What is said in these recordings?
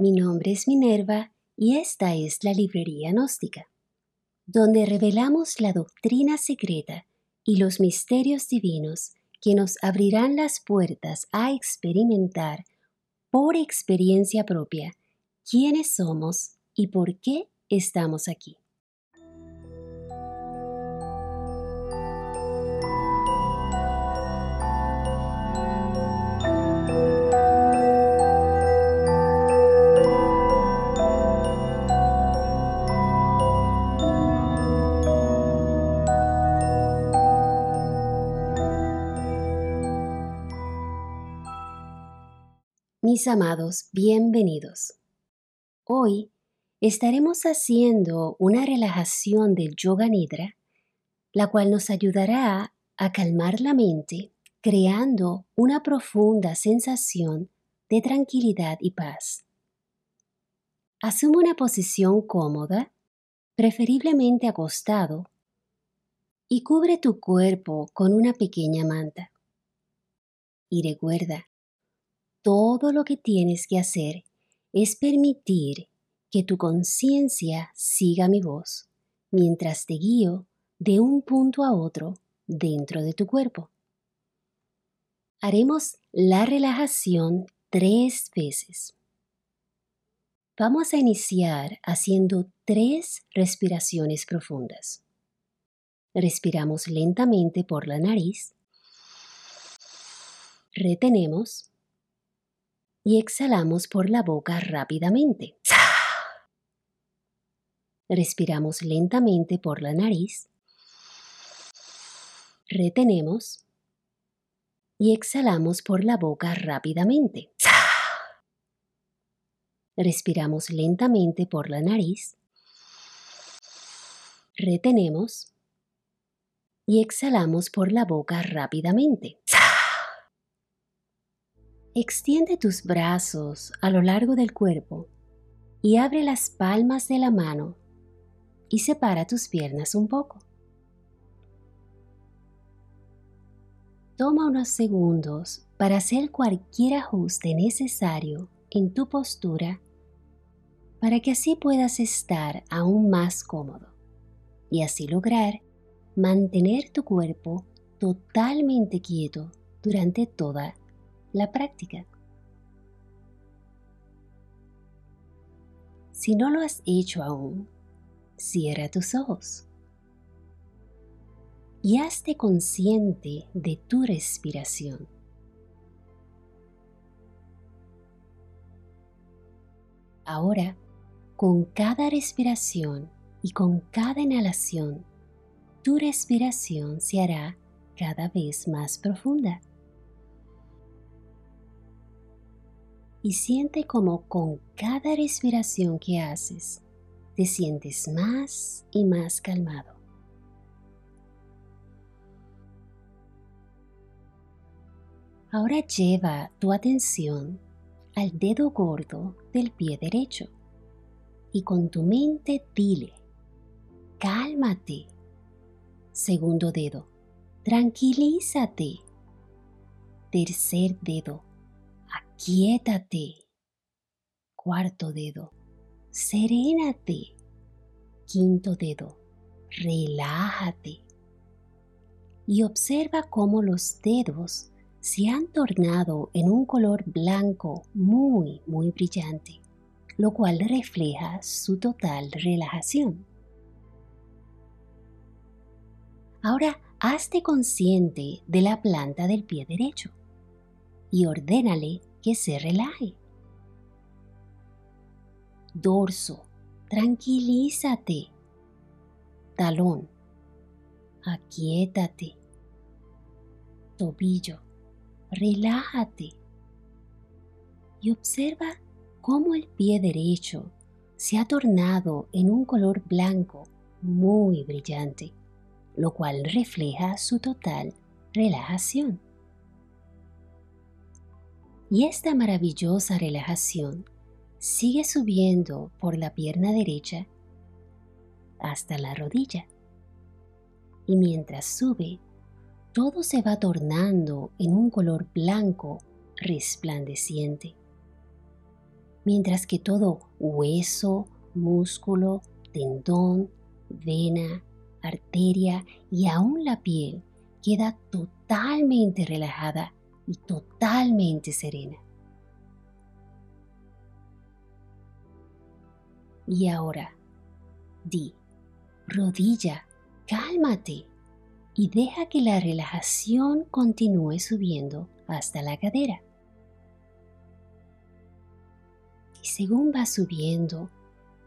Mi nombre es Minerva y esta es la Librería Gnóstica, donde revelamos la doctrina secreta y los misterios divinos que nos abrirán las puertas a experimentar por experiencia propia quiénes somos y por qué estamos aquí. Amados, bienvenidos. Hoy estaremos haciendo una relajación del Yoga Nidra, la cual nos ayudará a calmar la mente, creando una profunda sensación de tranquilidad y paz. Asume una posición cómoda, preferiblemente acostado, y cubre tu cuerpo con una pequeña manta. Y recuerda, todo lo que tienes que hacer es permitir que tu conciencia siga mi voz mientras te guío de un punto a otro dentro de tu cuerpo. Haremos la relajación tres veces. Vamos a iniciar haciendo tres respiraciones profundas. Respiramos lentamente por la nariz. Retenemos y exhalamos por la boca rápidamente. Respiramos lentamente por la nariz. Retenemos y exhalamos por la boca rápidamente. Respiramos lentamente por la nariz. Retenemos y exhalamos por la boca rápidamente. Extiende tus brazos a lo largo del cuerpo y abre las palmas de la mano y separa tus piernas un poco. Toma unos segundos para hacer cualquier ajuste necesario en tu postura para que así puedas estar aún más cómodo y así lograr mantener tu cuerpo totalmente quieto durante toda la práctica. Si no lo has hecho aún, cierra tus ojos y hazte consciente de tu respiración. Ahora, con cada respiración y con cada inhalación, tu respiración se hará cada vez más profunda. Y siente como con cada respiración que haces te sientes más y más calmado. Ahora lleva tu atención al dedo gordo del pie derecho y con tu mente dile, cálmate. Segundo dedo, tranquilízate. Tercer dedo, Quiétate. Cuarto dedo. Serénate. Quinto dedo. Relájate. Y observa cómo los dedos se han tornado en un color blanco muy, muy brillante, lo cual refleja su total relajación. Ahora hazte consciente de la planta del pie derecho y ordénale que se relaje. Dorso, tranquilízate. Talón, aquietate. Tobillo, relájate. Y observa cómo el pie derecho se ha tornado en un color blanco muy brillante, lo cual refleja su total relajación. Y esta maravillosa relajación sigue subiendo por la pierna derecha hasta la rodilla. Y mientras sube, todo se va tornando en un color blanco resplandeciente. mientras que todo hueso, músculo, tendón, vena, arteria y aún la piel queda totalmente relajada y totalmente serena. Y ahora, di, rodilla, cálmate y deja que la relajación continúe subiendo hasta la cadera. Y según va subiendo,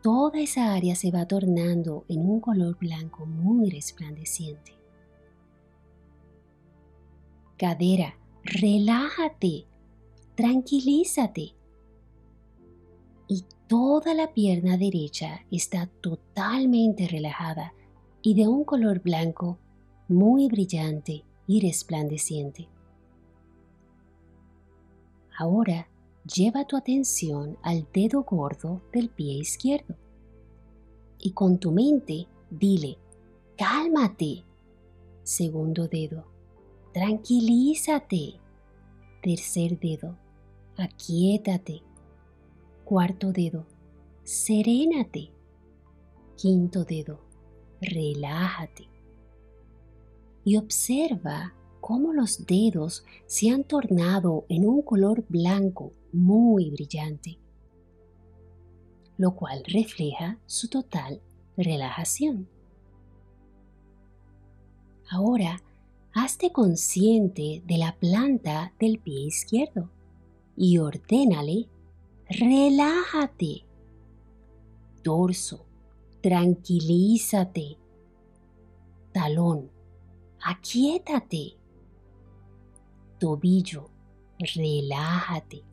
toda esa área se va tornando en un color blanco muy resplandeciente. Cadera, relájate, tranquilízate. Y toda la pierna derecha está totalmente relajada y de un color blanco muy brillante y resplandeciente. Ahora lleva tu atención al dedo gordo del pie izquierdo y con tu mente dile, cálmate. Segundo dedo, tranquilízate. Tercer dedo, aquietate. Cuarto dedo, serénate. Quinto dedo, relájate. Y observa cómo los dedos se han tornado en un color blanco muy brillante, lo cual refleja su total relajación. Ahora, hazte consciente de la planta del pie izquierdo y ordénale, relájate. Torso, tranquilízate. Talón, aquietate tobillo, relájate.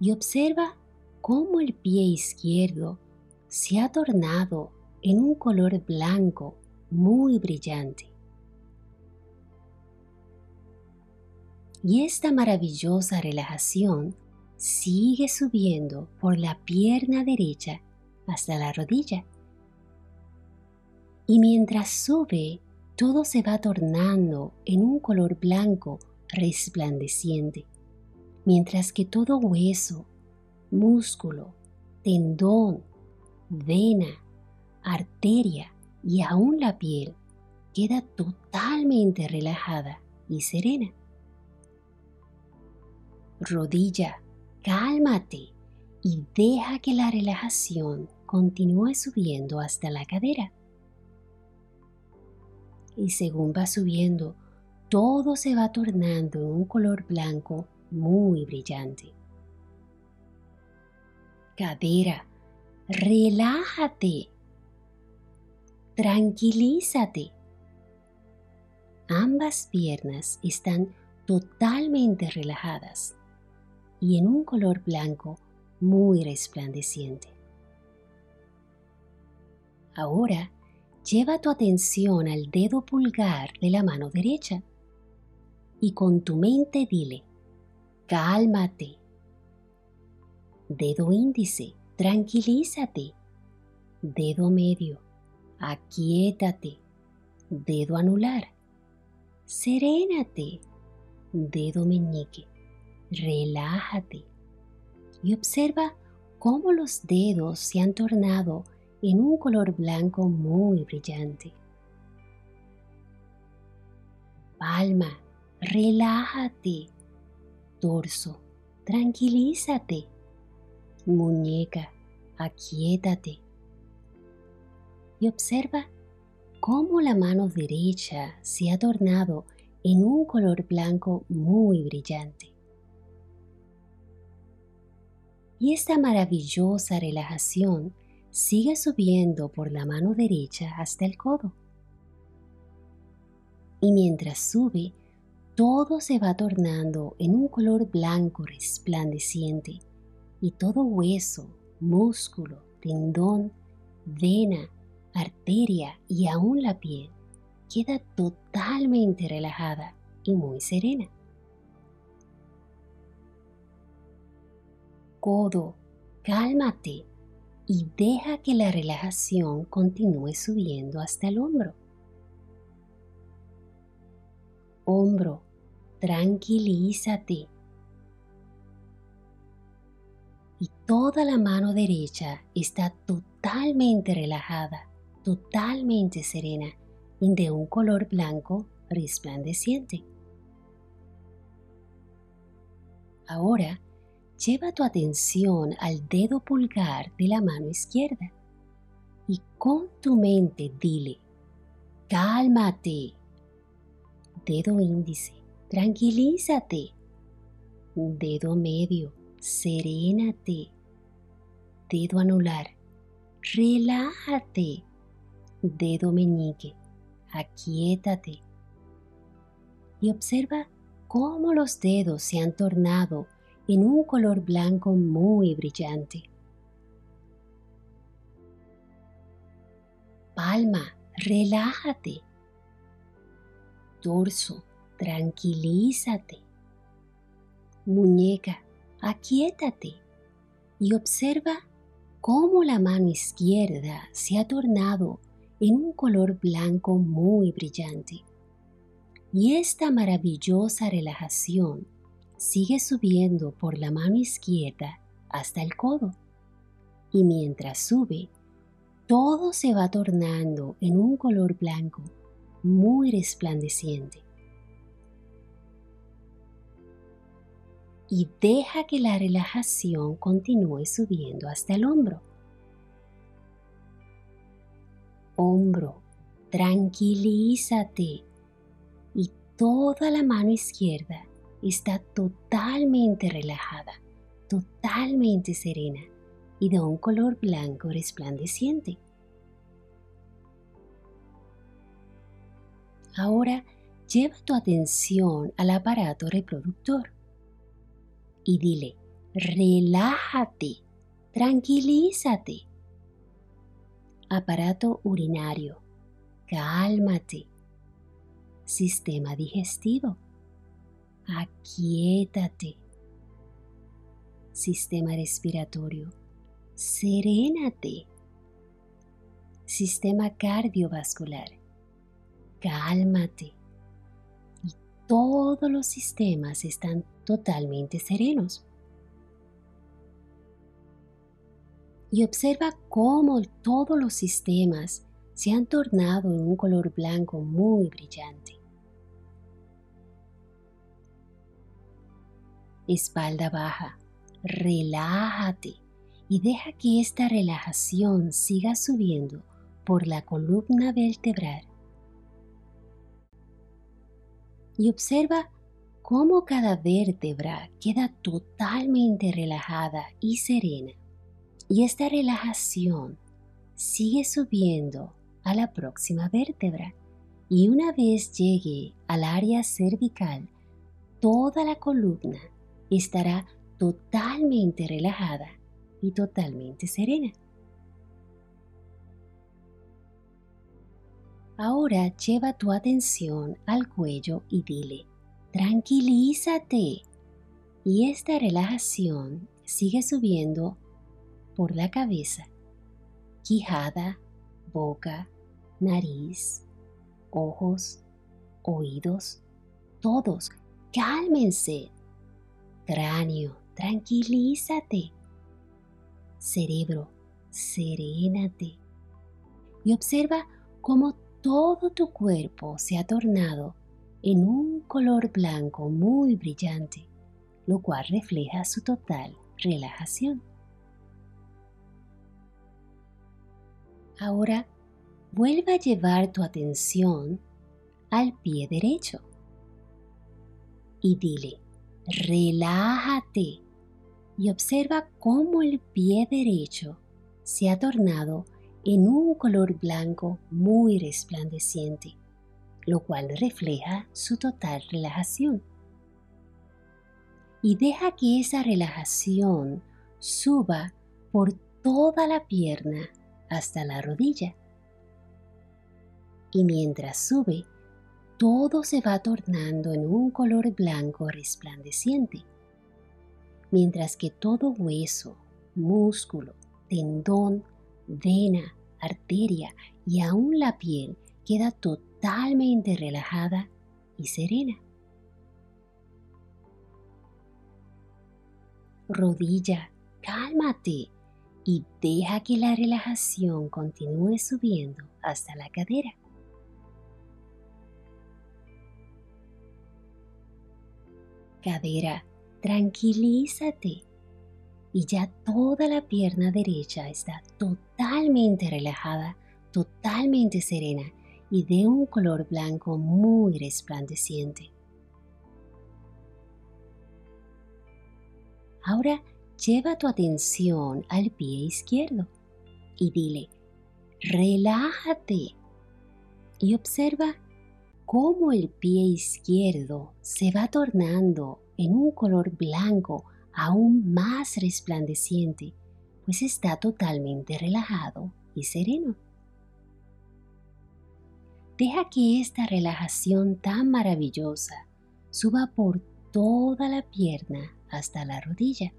Y observa cómo el pie izquierdo se ha tornado en un color blanco muy brillante. Y esta maravillosa relajación sigue subiendo por la pierna derecha hasta la rodilla. Y mientras sube, todo se va tornando en un color blanco resplandeciente, mientras que todo hueso, músculo, tendón, vena, arteria y aún la piel queda totalmente relajada y serena. Rodilla, cálmate y deja que la relajación continúe subiendo hasta la cadera y según va subiendo, todo se va tornando en un color blanco muy brillante. Cadera, relájate, tranquilízate. Ambas piernas están totalmente relajadas y en un color blanco muy resplandeciente. Ahora lleva tu atención al dedo pulgar de la mano derecha y con tu mente dile, cálmate. Dedo índice, tranquilízate. Dedo medio, aquietate. Dedo anular, serénate. Dedo meñique, relájate. Y observa cómo los dedos se han tornado en un color blanco muy brillante. Palma, relájate. Torso, tranquilízate. Muñeca, aquietate. Y observa cómo la mano derecha se ha tornado en un color blanco muy brillante. Y esta maravillosa relajación sigue subiendo por la mano derecha hasta el codo. Y mientras sube, todo se va tornando en un color blanco resplandeciente y todo hueso, músculo, tendón, vena, arteria y aún la piel queda totalmente relajada y muy serena. Codo, cálmate y deja que la relajación continúe subiendo hasta el hombro. Hombro, tranquilízate. y toda la mano derecha está totalmente relajada, totalmente serena y de un color blanco resplandeciente. Ahora lleva tu atención al dedo pulgar de la mano izquierda y con tu mente dile, cálmate. Dedo índice, tranquilízate. Dedo medio, serénate. Dedo anular, relájate. Dedo meñique, aquietate. Y observa cómo los dedos se han tornado en un color blanco muy brillante. Palma, relájate. Torso, tranquilízate. Muñeca, aquietate y observa cómo la mano izquierda se ha tornado en un color blanco muy brillante. Y esta maravillosa relajación sigue subiendo por la mano izquierda hasta el codo. Y mientras sube, todo se va tornando en un color blanco muy resplandeciente. Y deja que la relajación continúe subiendo hasta el hombro. Hombro, tranquilízate. Y toda la mano izquierda está totalmente relajada, totalmente serena y de un color blanco resplandeciente. Ahora lleva tu atención al aparato reproductor y dile, relájate, tranquilízate. Aparato urinario, cálmate. Sistema digestivo, aquietate. Sistema respiratorio, serénate. Sistema cardiovascular, cálmate. Y todos los sistemas están totalmente serenos. Y observa cómo todos los sistemas se han tornado en un color blanco muy brillante. Espalda baja, relájate y deja que esta relajación siga subiendo por la columna vertebral. Y observa cómo cada vértebra queda totalmente relajada y serena. Y esta relajación sigue subiendo a la próxima vértebra. Y una vez llegue al área cervical, toda la columna estará totalmente relajada y totalmente serena. Ahora lleva tu atención al cuello y dile, tranquilízate. Y esta relajación sigue subiendo por la cabeza, quijada, boca, nariz, ojos, oídos, todos, cálmense. Cráneo, tranquilízate. Cerebro, serénate. Y observa cómo todo tu cuerpo se ha tornado en un color blanco muy brillante, lo cual refleja su total relajación. Ahora vuelve a llevar tu atención al pie derecho y dile, relájate y observa cómo el pie derecho se ha tornado en un color blanco muy resplandeciente, lo cual refleja su total relajación. Y deja que esa relajación suba por toda la pierna hasta la rodilla. Y mientras sube, todo se va tornando en un color blanco resplandeciente, mientras que todo hueso, músculo, tendón, vena, arteria y aún la piel queda totalmente relajada y serena. Rodilla, cálmate y deja que la relajación continúe subiendo hasta la cadera. Cadera, tranquilízate. Y ya toda la pierna derecha está totalmente relajada, totalmente serena y de un color blanco muy resplandeciente. Ahora lleva tu atención al pie izquierdo y dile, relájate y observa cómo el pie izquierdo se va tornando en un color blanco aún más resplandeciente, pues está totalmente relajado y sereno. Deja que esta relajación tan maravillosa suba por toda la pierna hasta la rodilla.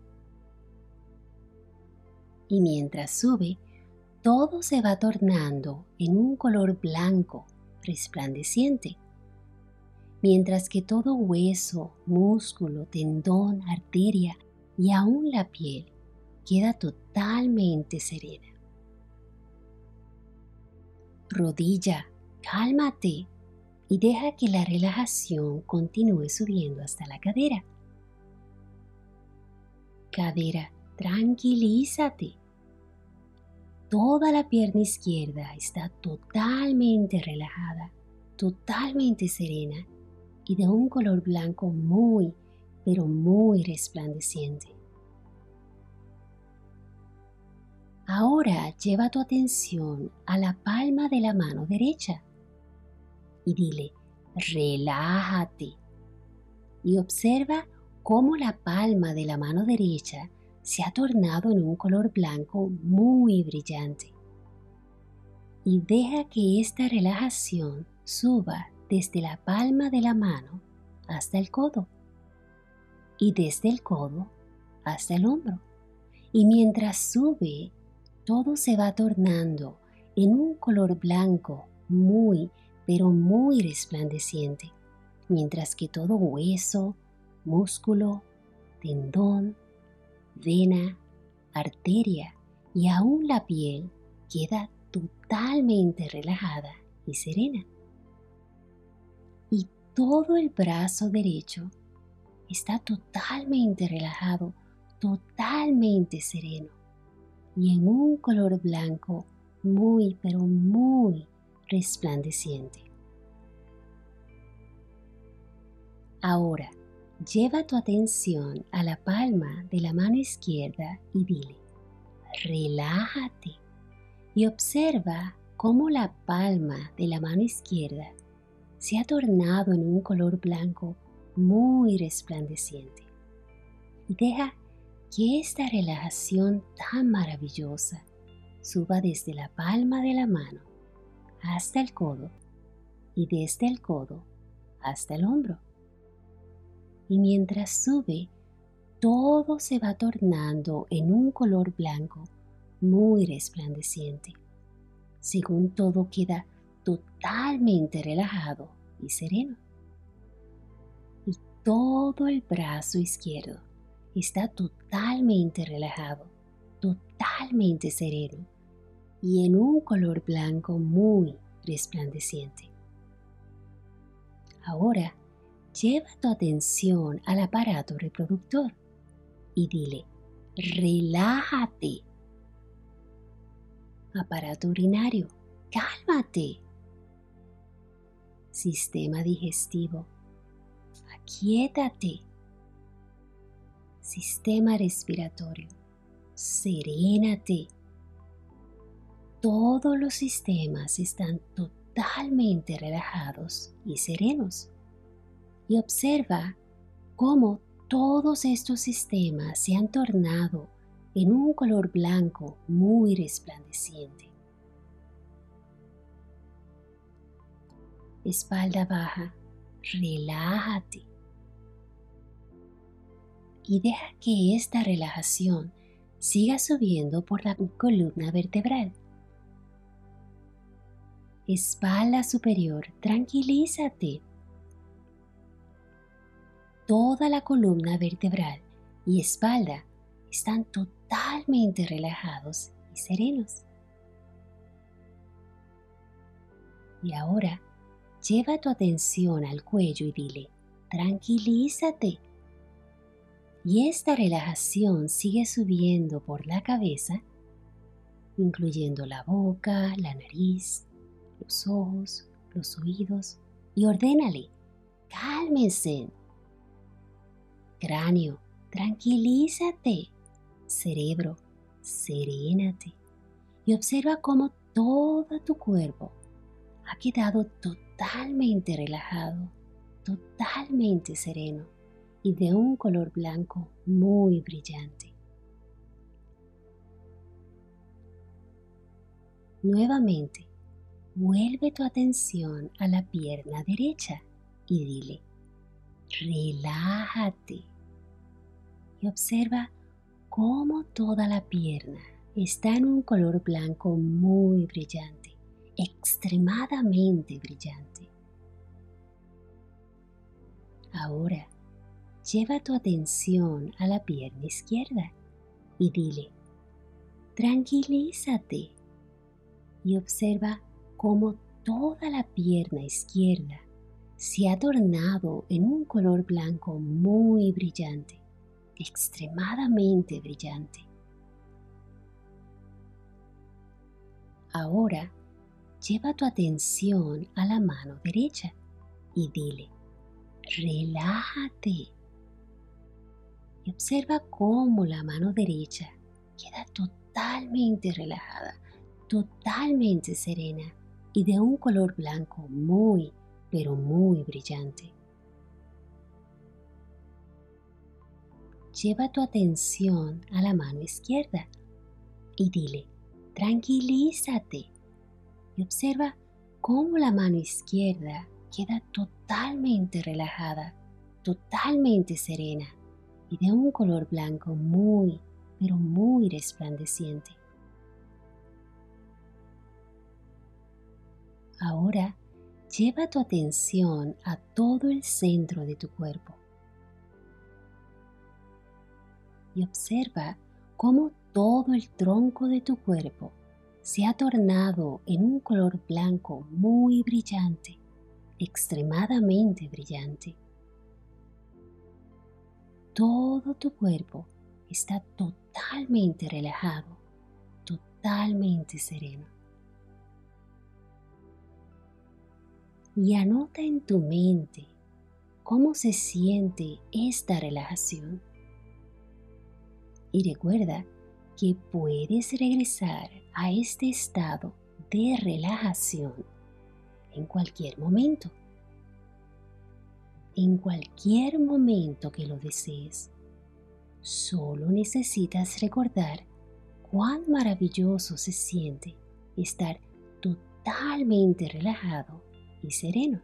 Y mientras sube, todo se va tornando en un color blanco resplandeciente, mientras que todo hueso, músculo, tendón, arteria y aún la piel queda totalmente serena. Rodilla, cálmate y deja que la relajación continúe subiendo hasta la cadera. Cadera, tranquilízate. Toda la pierna izquierda está totalmente relajada, totalmente serena y de un color blanco muy, pero muy resplandeciente. Ahora lleva tu atención a la palma de la mano derecha y dile, relájate. Y observa cómo la palma de la mano derecha se ha tornado en un color blanco muy brillante. Y deja que esta relajación suba desde la palma de la mano hasta el codo y desde el codo hasta el hombro. Y mientras sube, todo se va tornando en un color blanco muy, pero muy resplandeciente, mientras que todo hueso, músculo, tendón, vena, arteria y aún la piel queda totalmente relajada y serena. Todo el brazo derecho está totalmente relajado, totalmente sereno y en un color blanco muy pero muy resplandeciente. Ahora, Lleva tu atención a la palma de la mano izquierda y dile, relájate y observa cómo la palma de la mano izquierda se ha tornado en un color blanco muy resplandeciente. Y deja que esta relajación tan maravillosa suba desde la palma de la mano hasta el codo y desde el codo hasta el hombro y mientras sube, todo se va tornando en un color blanco muy resplandeciente, según todo queda totalmente relajado y sereno. Y todo el brazo izquierdo está totalmente relajado, totalmente sereno y en un color blanco muy resplandeciente. Ahora lleva tu atención al aparato reproductor y dile, relájate. Aparato urinario, cálmate. Sistema digestivo, aquietate. Sistema respiratorio, serénate. Todos los sistemas están totalmente relajados y serenos y observa cómo todos estos sistemas se han tornado en un color blanco muy resplandeciente. Espalda baja, relájate y deja que esta relajación siga subiendo por la columna vertebral. Espalda superior, tranquilízate toda la columna vertebral y espalda están totalmente relajados y serenos. Y ahora lleva tu atención al cuello y dile, tranquilízate. Y esta relajación sigue subiendo por la cabeza, incluyendo la boca, la nariz, los ojos, los oídos, y ordénale, cálmense. Cráneo, tranquilízate. Cerebro, serénate. Y observa cómo todo tu cuerpo ha quedado totalmente relajado, totalmente sereno y de un color blanco muy brillante. Nuevamente, vuelve tu atención a la pierna derecha y dile, relájate. Y observa cómo toda la pierna está en un color blanco muy brillante, extremadamente brillante. Ahora, lleva tu atención a la pierna izquierda y dile, tranquilízate y observa cómo toda la pierna izquierda se ha tornado en un color blanco muy brillante, extremadamente brillante. Ahora lleva tu atención a la mano derecha y dile, relájate. Y observa cómo la mano derecha queda totalmente relajada, totalmente serena y de un color blanco muy, pero muy brillante. Lleva tu atención a la mano izquierda y dile, tranquilízate y observa cómo la mano izquierda queda totalmente relajada, totalmente serena y de un color blanco muy, pero muy resplandeciente. Ahora lleva tu atención a todo el centro de tu cuerpo y observa cómo todo el tronco de tu cuerpo se ha tornado en un color blanco muy brillante, extremadamente brillante. Todo tu cuerpo está totalmente relajado, totalmente sereno. y anota en tu mente cómo se siente esta relajación. Y recuerda que puedes regresar a este estado de relajación en cualquier momento. En cualquier momento que lo desees. Solo necesitas recordar cuán maravilloso se siente estar totalmente relajado y sereno.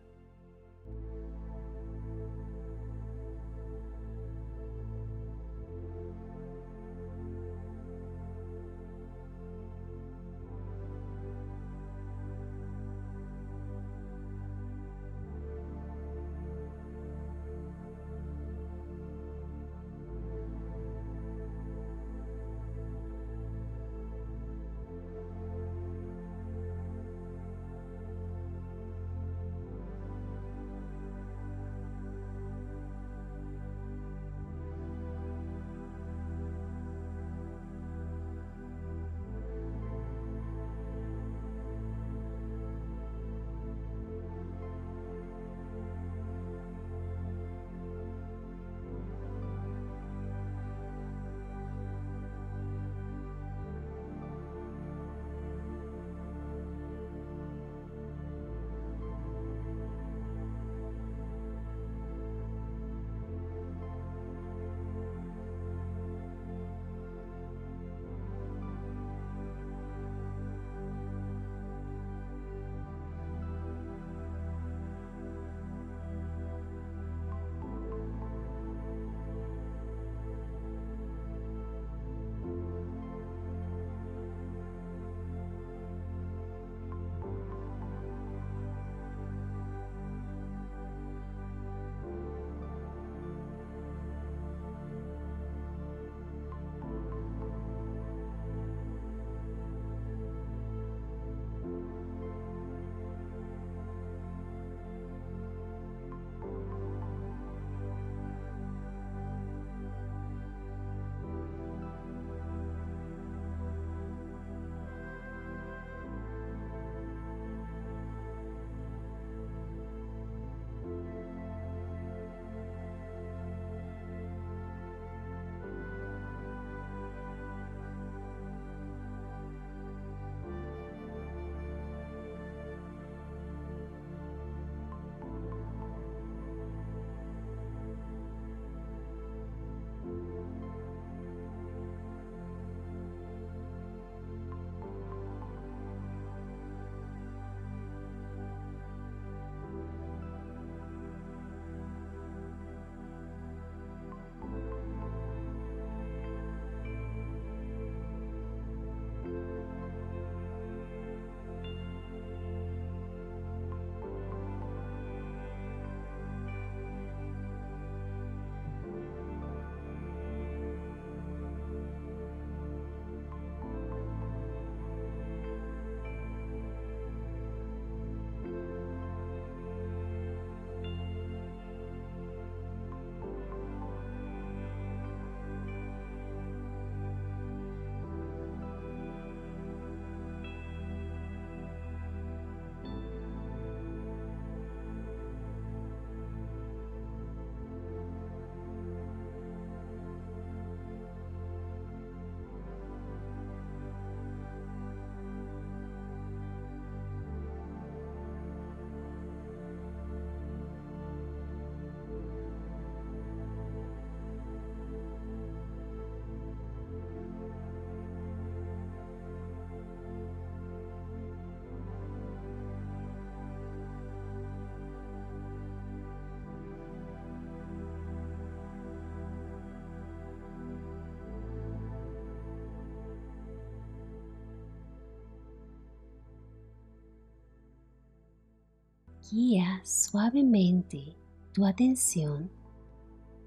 Guía suavemente tu atención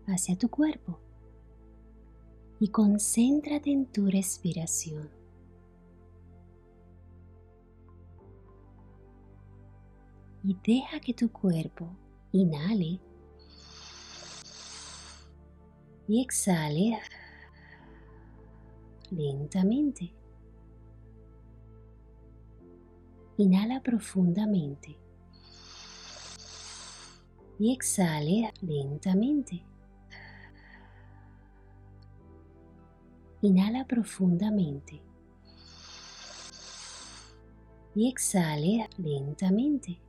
hacia tu cuerpo y concéntrate en tu respiración. Y deja que tu cuerpo inhale y exhale lentamente. Inhala profundamente y exhale lentamente. Inhala profundamente y exhale lentamente.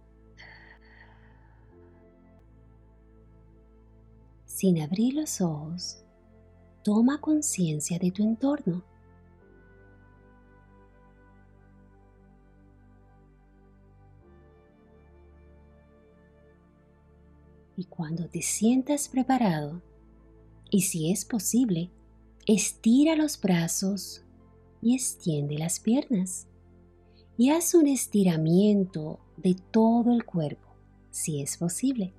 Sin abrir los ojos, toma conciencia de tu entorno. Y cuando te sientas preparado, y si es posible, Estira los brazos y extiende las piernas. Y haz un estiramiento de todo el cuerpo, si es posible.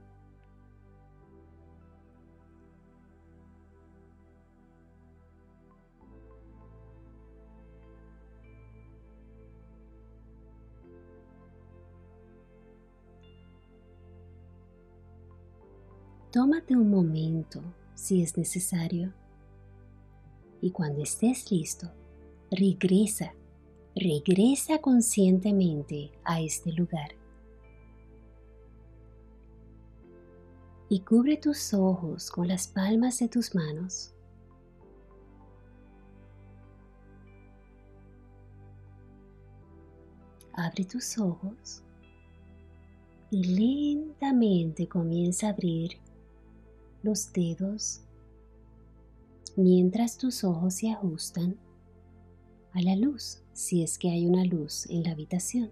Tómate un momento si es necesario y cuando estés listo, regresa, regresa conscientemente a este lugar. Y cubre tus ojos con las palmas de tus manos. Abre tus ojos y lentamente comienza a abrir los dedos mientras tus ojos se ajustan a la luz, si es que hay una luz en la habitación.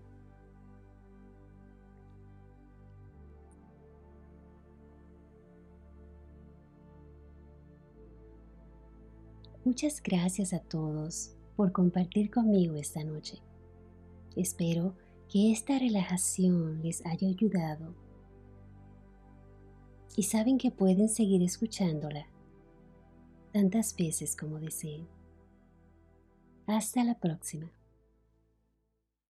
Muchas gracias a todos por compartir conmigo esta noche. Espero que esta relajación les haya ayudado y saben que pueden seguir escuchándola tantas veces como deseen. Hasta la próxima.